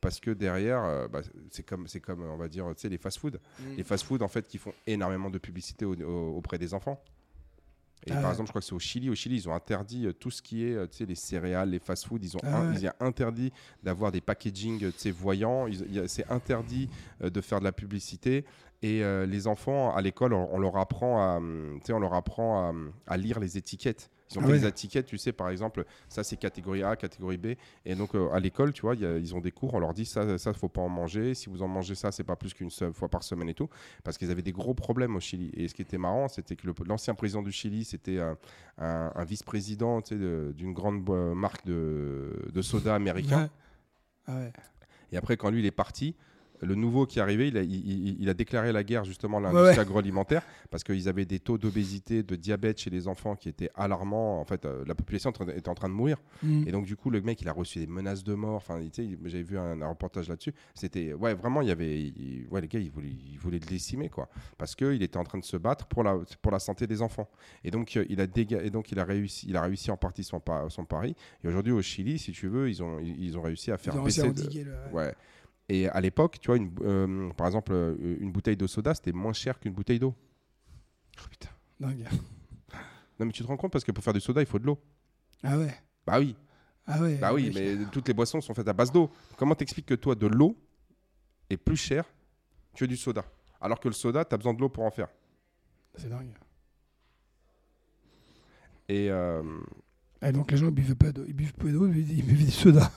Parce que derrière, euh, bah, c'est comme, c'est comme, on va dire, tu sais, les fast-food. Mm. Les fast-food, en fait, qui font énormément de publicité au- au- auprès des enfants. Et Ah par ouais. exemple, je crois que c'est au Chili. Au Chili, ils ont interdit euh, tout ce qui est, euh, tu sais, les céréales, les fast-food. Ils ont, Ah un- ouais. ils ont interdit d'avoir des packaging, tu sais, voyants. C'est interdit de faire de la publicité. Et euh, les enfants, à l'école, on, on leur apprend à, hum, tu sais, on leur apprend à, hum, à lire les étiquettes. Ils ont Ah fait ouais. des étiquettes, tu sais, par exemple, ça c'est catégorie A, catégorie B. Et donc euh, à l'école, tu vois, il y a- ils ont des cours, on leur dit ça, ça faut pas en manger. Si vous en mangez ça, c'est pas plus qu'une seule fois par semaine et tout, parce qu'ils avaient des gros problèmes au Chili. Et ce qui était marrant, c'était que l'ancien président du Chili, c'était un, un- un vice-président, tu sais, de- d'une grande euh, marque de, de soda américain. Ouais. Ah ouais. Et après, quand lui il est parti, le nouveau qui est arrivé, il a, il- il- il a déclaré la guerre justement à l'industrie ouais. agroalimentaire parce qu'ils avaient des taux d'obésité, de diabète chez les enfants qui étaient alarmants. En fait, euh, la population était en train- de mourir. Mm. Et donc, du coup, le mec, il a reçu des menaces de mort. Enfin, tu sais, il- j'avais vu un, un reportage là-dessus. C'était, ouais, vraiment, il y avait, il- ouais, les gars, ils voulaient, ils voulaient le décimer, quoi, parce qu'il était en train de se battre pour la, pour la santé des enfants. Et donc, euh, il a déga- et donc, il a réussi, il a réussi en partie son, pa- son pari. Et aujourd'hui, au Chili, si tu veux, ils ont, ils, ils ont réussi à faire Ils ont baisser. de- le- Ouais. Et à l'époque, tu vois, une, euh, par exemple, euh, une bouteille d'eau soda, c'était moins cher qu'une bouteille d'eau. Oh, putain. Dingue. Non, mais tu te rends compte parce que pour faire du soda, il faut de l'eau. Ah ouais. Bah oui. Ah ouais. Bah oui, mais toutes les boissons sont faites à base d'eau. Comment t'expliques que toi, de l'eau est plus cher que du soda Alors que le soda, tu as besoin de l'eau pour en faire? C'est dingue. Et, euh, Et donc les gens ils buvent pas d'eau, ils buvent pas d'eau, ils buvent des sodas.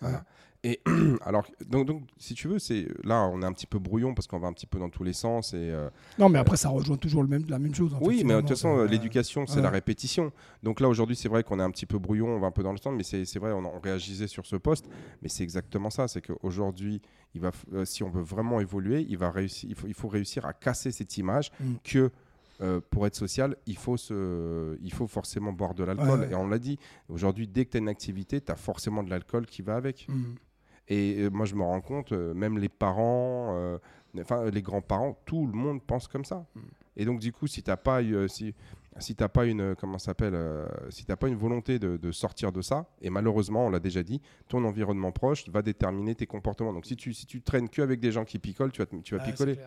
Voilà. Et alors, donc, donc, si tu veux, c'est là, on est un petit peu brouillon parce qu'on va un petit peu dans tous les sens. Et, euh, Non, mais après ça rejoint toujours le même, la même chose. en fait, oui, mais de toute façon, euh, l'éducation, c'est ouais. la répétition. Donc là, aujourd'hui, c'est vrai qu'on est un petit peu brouillon, on va un peu dans le temps, mais c'est vrai, on, on réagissait sur ce poste. Mais c'est exactement ça. C'est qu'aujourd'hui, il va, f- euh, si on veut vraiment évoluer, il, va réussir, il, faut, il faut réussir à casser cette image Mm. que. euh, pour être social, il faut, se, il faut forcément boire de l'alcool. Ouais, ouais. Et on l'a dit, aujourd'hui, dès que tu as une activité, tu as forcément de l'alcool qui va avec. Mm. Et moi, je me rends compte, euh, même les parents, euh, enfin les grands-parents, tout le monde pense comme ça. Mm. Et donc, du coup, si t'as pas, eu, euh, si, si t'as pas une, comment s'appelle, si t'as pas une volonté de, de sortir de ça, et malheureusement, on l'a déjà dit, ton environnement proche va déterminer tes comportements. Donc, si tu, si tu traînes que avec des gens qui picolent, tu vas, tu vas Ouais, picoler.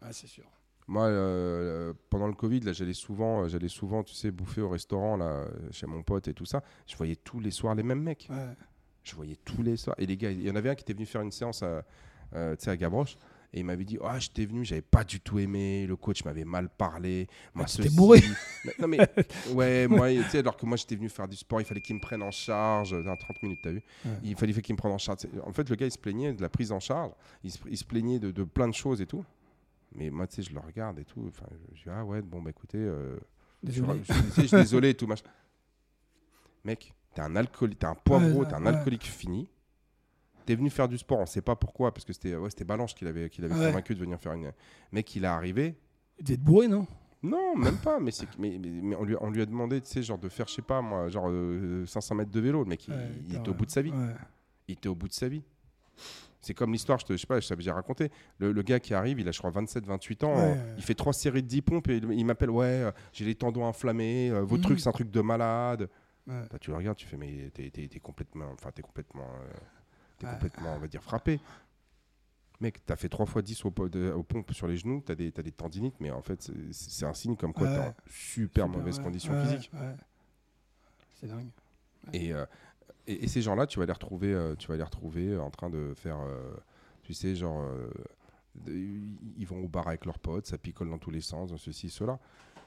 Ouais, c'est sûr. Moi, euh, pendant le Covid, là, j'allais souvent, j'allais souvent, tu sais, bouffer au restaurant là, chez mon pote et tout ça. Je voyais tous les soirs les mêmes mecs. Ouais. Je voyais tous les soirs. Et les gars, il y en avait un qui était venu faire une séance à, euh, à Gavroche. Et il m'avait dit Ah, j'étais venu, j'avais pas du tout aimé. Le coach m'avait mal parlé. Moi, Ah, ceci. bourré. Non, mais ouais, moi, tu sais, alors que moi, j'étais venu faire du sport, il fallait qu'il me prenne en charge. Dans 30 minutes, t'as vu Ouais. Il fallait qu'il me prenne en charge. En fait, le gars, il se plaignait de la prise en charge. Il se, il se plaignait de, de plein de choses et tout. Mais moi, tu sais, je le regarde et tout. Enfin, je dis Ah, ouais, bon, bah écoutez. euh, je, Désolé. je- je suis désolé et tout. Machin. Mec, t'es un alcoolique, t'es un poivreau, Ouais, t'es un alcoolique fini. T'es venu faire du sport, on sait pas pourquoi, parce que c'était ouais, c'était Balanche qui l'avait qui l'avait Ouais. convaincu de venir faire une. Mec, il est arrivé. Vous êtes bourré, non? Non, même pas, mais, mais, mais, mais on, lui, on lui a demandé, tu sais, genre de faire, je sais pas moi, genre euh, 500 mètres de vélo. Le mec, il, Ouais, il était au bout de sa vie. Ouais. Il était au bout de sa vie. C'est comme l'histoire, je, te, je sais pas, je t'avais déjà raconté. Le, le gars qui arrive, il a, je crois, 27, 28 ans. Euh, il fait trois séries de 10 pompes et il, il m'appelle Ouais, euh, j'ai les tendons inflammés. euh, votre Mhm. truc, c'est un truc de malade. Ouais. Bah, tu le regardes, tu fais Mais t'es t'es- t'es complètement. Enfin, t'es complètement. euh, t'es Ouais. complètement, on va dire, frappé. Mec, t'as fait 3 fois 10 aux, po- de- aux pompes sur les genoux, t'as des, t'as des tendinites, mais en fait, c'est- c'est un signe comme quoi Ouais. t'es en super, Super, mauvaise condition physique. C'est dingue. Et, euh, et, et ces gens-là, tu vas les retrouver, euh, tu vas les retrouver en train de faire, tu sais, genre, de- ils ils vont au bar avec leurs potes, ça picole dans tous les sens, dans ceci, cela.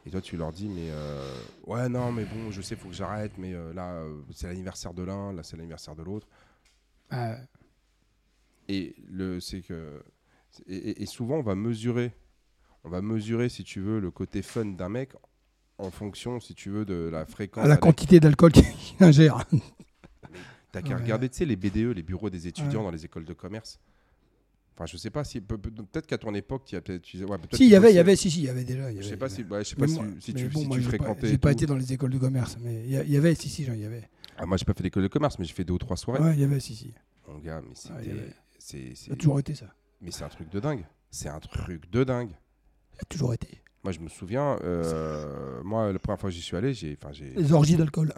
Et toi, tu leur dis, mais euh, ouais, non, mais bon, je sais, faut que j'arrête, mais euh, là, euh, c'est l'anniversaire de l'un, là, c'est l'anniversaire de l'autre. Et le, c'est que, et, souvent, on va mesurer, on va mesurer, si tu veux, le côté fun d'un mec en fonction, si tu veux, de la fréquence. À la quantité d'alcool qu'il ingère. T'as qu'à Ouais. regarder, tu sais, les BDE, les bureaux des étudiants Ouais. dans les écoles de commerce. Enfin, je sais pas si. peut- peut- Peut-être qu'à ton époque, tu as peut-être. ouais, Si, il y avait, il y avait, si, si, il y avait déjà. il y Je sais avait- pas il y si, avait. ouais, je sais pas moi- si, si tu, bon, si moi, tu pas- fréquentais. J'ai pas tout. été dans les écoles de commerce, mais il y, il y avait, si, si, il y avait. Ah, moi, j'ai pas fait l'école de commerce, mais j'ai fait deux ou trois soirées. Ouais, il y avait, si, si. Mon gars, mais c'était. Ouais, il y avait. c'est- Ça a toujours été ça. Mais c'est un truc de dingue. C'est un truc de dingue. Ça a toujours été. Moi, je me souviens, euh, moi, la première fois que j'y suis allé, j'ai. Les orgies d'alcool.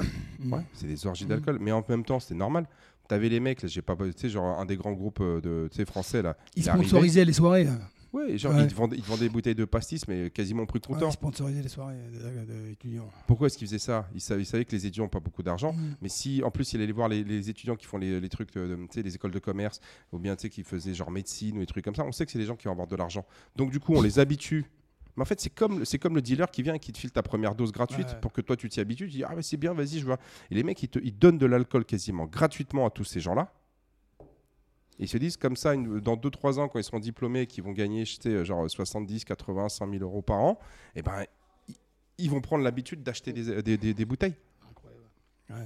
Ouais, c'est des orgies Mm. d'alcool. Mais en même temps, c'était normal. T'avais les mecs, là, j'ai pas. Tu sais, genre un des grands groupes euh, de, tu sais, français, là. Ils sponsorisaient les soirées. là. Ouais, genre, Ouais. Ils, te vendaient, ils te vendaient des bouteilles de pastis, mais quasiment au prix Ouais, comptant. ils sponsorisaient les soirées de- d'étudiants. Pourquoi est-ce qu'ils faisaient ça? Ils savaient, ils savaient que les étudiants n'ont pas beaucoup d'argent. Mm. Mais si en plus il allait voir les, les étudiants qui font les, les trucs, de, de- tu sais, les écoles de commerce, ou bien tu sais, qui faisaient genre médecine ou des trucs comme ça, on sait que c'est des gens qui vont avoir de l'argent. Donc du coup, on les habitue. Mais en fait, c'est comme, c'est comme le dealer qui vient et qui te file ta première dose gratuite Ouais. pour que toi tu t'y habitues. Tu dis, ah, mais c'est bien, vas-y, je vois. Et les mecs, ils, te, ils donnent de l'alcool quasiment gratuitement à tous ces gens-là. Et ils se disent, comme ça, une- dans 2-3 ans, quand ils seront diplômés, qu'ils vont gagner, je genre 70, 80, 100 000 euros par an, et ben, ils, ils vont prendre l'habitude d'acheter des- des- des- des bouteilles. Ouais.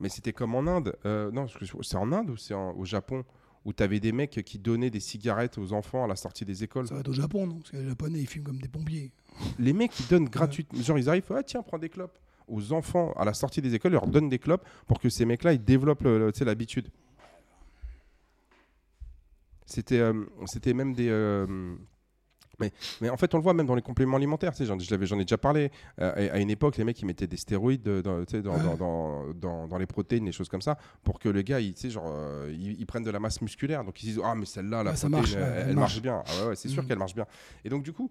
Mais c'était comme en Inde. Euh, non, c'est en Inde ou c'est au Japon? Où tu avais des mecs qui donnaient des cigarettes aux enfants à la sortie des écoles. Ça va être au Japon, non? Parce que les Japonais, ils fument comme des pompiers. Les mecs, ils donnent gratuitement. Genre, ils arrivent, ah tiens, prends des clopes. Aux enfants, à la sortie des écoles, ils leur donnent des clopes pour que ces mecs-là, ils développent l'habitude. C'était euh, c'était même des. euh, mais, mais en fait, on le voit même dans les compléments alimentaires. Tu sais, j'en, j'en ai déjà parlé. Euh, à, à une époque, les mecs, ils mettaient des stéroïdes dans, tu sais, dans, Ouais. dans, dans, les protéines, des choses comme ça, pour que le gars, il, tu sais, genre, euh, ils, ils prennent de la masse musculaire. Donc, ils se disent, ah, mais celle-là, la ça protéine, marche, elle, elle elle marche marche. bien. Ah ouais, ouais, c'est sûr Mhm. qu'elle marche bien. Et donc, du coup,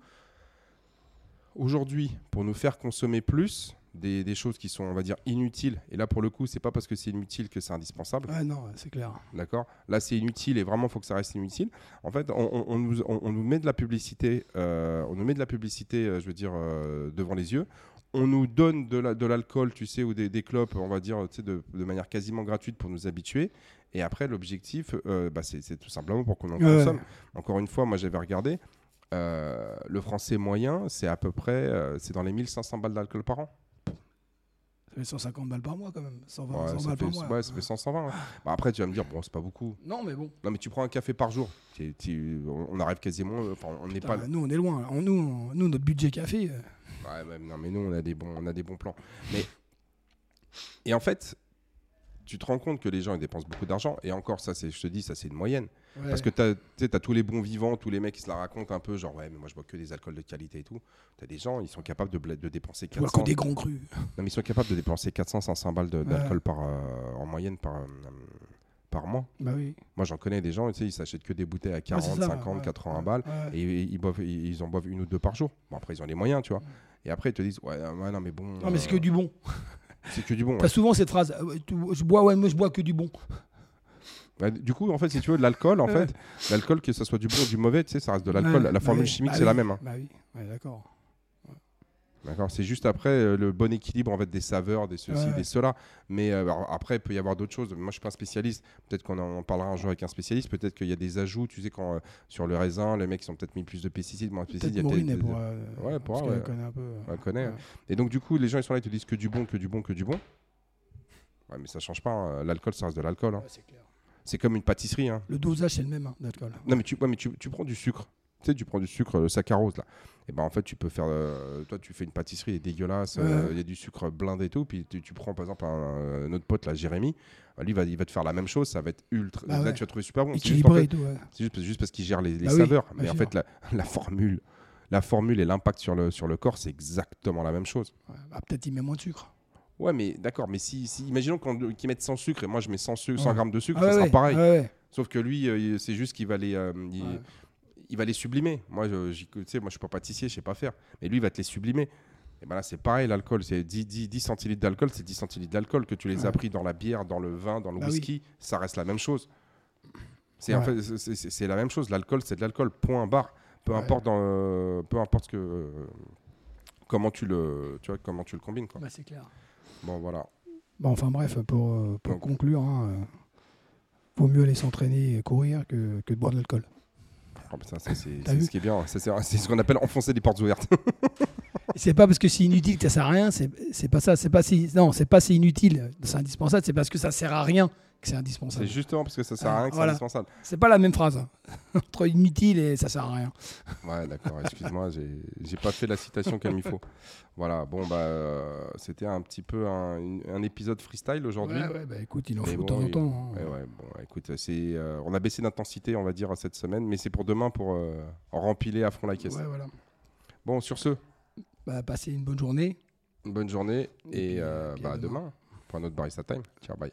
aujourd'hui, pour nous faire consommer plus des, des choses qui sont, on va dire, inutiles, et là, pour le coup, c'est pas parce que c'est inutile que c'est indispensable. Ouais, non, c'est clair. D'accord? Là, c'est inutile et vraiment, il faut que ça reste inutile. En fait, on, on- on nous, on- on nous met de la publicité, euh, on nous met de la publicité, euh, je veux dire, euh, devant les yeux. on nous donne de la- de l'alcool, tu sais, ou des, des clopes, on va dire, tu sais, de, de manière quasiment gratuite pour nous habituer. Et après, l'objectif, euh, bah, c'est tout simplement pour qu'on en Ouais. consomme. Encore une fois, moi, j'avais regardé. Euh, le français moyen, c'est à peu près, euh, c'est dans les 1500 balles d'alcool par an. Ça fait 150 balles par mois quand même. 120 Ouais, 100 ça balles fait, par mois. ouais, ça fait 100, 120. ouais. Bah, après, tu vas me dire, bon, c'est pas beaucoup. Non, mais bon. Non, mais tu prends un café par jour. Tu- tu- on on arrive quasiment, enfin, on n'est pas. Nous, on est loin. là. Nous, on- nous, notre budget café. euh, Ouais, ouais, non, mais nous, on a des bons, on a des bons plans. Mais et en fait, tu te rends compte que les gens ils dépensent beaucoup d'argent. Et encore, ça, c'est, je te dis, ça, c'est une moyenne. ouais. Parce que tu as tous les bons vivants, tous les mecs qui se la racontent un peu, genre ouais, mais moi je bois que des alcools de qualité et tout. Tu as des gens, ils sont capables de, de dépenser Tu vois 400. que des grands crus. Non, mais ils sont capables de dépenser 400, 500 balles d'alcool par euh, en moyenne par euh, par mois. Bah oui. Moi, j'en connais des gens, tu sais, ils s'achètent que des bouteilles à 40, Ouais, c'est ça, 50, ouais, 80 ouais, balles. Et ils, ils boivent, ils, en boivent une ou deux par jour. Bon, après, ils ont les moyens, tu vois. Et après, ils te disent, ouais, ouais, non, mais bon. Non, mais c'est que euh, du bon. c'est que du bon. T'as ouais. souvent cette phrase. euh, je bois, ouais, moi je bois que du bon. Ouais, du coup, en fait, si tu veux, de l'alcool, en fait, l'alcool, que ce soit du bon ou du mauvais, tu sais, ça reste de l'alcool. Ouais, la formule bah chimique, bah c'est la même. hein. Bah oui, ouais, d'accord. D'accord C'est juste après euh, le bon équilibre en fait, des saveurs, des ceci, Ouais. des cela. Mais euh, après, il peut y avoir d'autres choses. Moi, je suis pas un spécialiste. Peut-être qu'on en parlera un jour avec un spécialiste. Peut-être qu'il y a des ajouts, tu sais, quand euh, sur le raisin, les mecs ils ont peut-être mis plus de pesticides, moins de pesticides. Peut-être euh, Ouais, qu'elle ouais. connaît un peu. On connaît. ouais. Et donc, du coup, les gens ils sont là, ils te disent que du bon, que du bon, que du bon. Ouais, mais ça change pas. hein. L'alcool, ça reste de l'alcool. hein. Ouais, c'est clair. C'est comme une pâtisserie. hein. Le dosage, c'est le même hein, d'alcool. Non, mais tu, ouais, mais tu, tu prends du sucre. Tu sais, tu prends du sucre, le saccharose, là. Et ben en fait, tu peux faire. euh, toi, tu fais une pâtisserie, elle est dégueulasse. euh, Il Ouais. y a du sucre blindé et tout. Puis tu, tu prends, par exemple, un, un autre pote, là, Jérémy. Lui, il va, il va te faire la même chose. Ça va être ultra. Bah là, ouais. tu vas trouver super bon. C'est juste, en Équilibré fait- et tout. ouais. juste, juste parce qu'il gère les, les Bah saveurs. mais en sûr. fait, la, la formule. La formule et l'impact sur le, sur le corps, c'est exactement la même chose. Bah, Peut-être il met moins de sucre. Ouais, mais d'accord, mais si, si imaginons qu'ils mettent 100 sucre et moi je mets 100, sucre, 100 Ouais. grammes de sucre, Ah ça sera pareil. Sauf que lui, euh, c'est juste qu'il va les, euh, il, Ouais. Il va les sublimer. Moi, je, sais, moi, je suis pas pâtissier, je sais pas faire. Mais lui, il va te les sublimer. Et ben là, c'est pareil, l'alcool, c'est 10, 10, 10 centilitres d'alcool, c'est 10 centilitres d'alcool. Que tu les as pris dans la bière, dans le vin, dans le Bah oui. whisky, ça reste la même chose. C'est en fait, c'est- la même chose. L'alcool, c'est de l'alcool. Point barre. Peu Ouais. importe, dans, euh, peu importe ce que, euh, comment tu le, tu vois, comment tu le combines. Bah, c'est clair. Bon, voilà. Bon, enfin bref, pour, euh, pour Donc- conclure, hein, euh, vaut mieux aller s'entraîner et courir que, que de boire de l'alcool. Oh, putain, ça, c'est ce qui est bien. Ça, C'est c'est ce qu'on appelle enfoncer des portes ouvertes. C'est pas parce que c'est inutile que ça sert à rien, c'est c'est pas ça, c'est pas si non, c'est pas c'est inutile, c'est indispensable, c'est parce que ça sert à rien que c'est indispensable. c'est justement parce que ça sert à rien que voilà. c'est indispensable. C'est pas la même phrase hein. entre inutile et ça sert à rien. Ouais, d'accord, excuse-moi, j'ai pas fait la citation comme il faut. Voilà, bon, bah, euh, c'était un petit peu un, une- un épisode freestyle aujourd'hui. Ouais, ouais, bah écoute, il en Mais faut de bon, temps en temps. hein. Ouais, ouais, bon, écoute, c'est, euh, on a baissé d'intensité, on va dire, cette semaine, mais c'est pour demain pour euh, rempiler à fond la caisse. Ouais, voilà. Bon, sur ce, Bah, passez une bonne journée. bonne journée et, euh, puis bah, à demain. demain pour un autre Barista Time. Ciao, bye.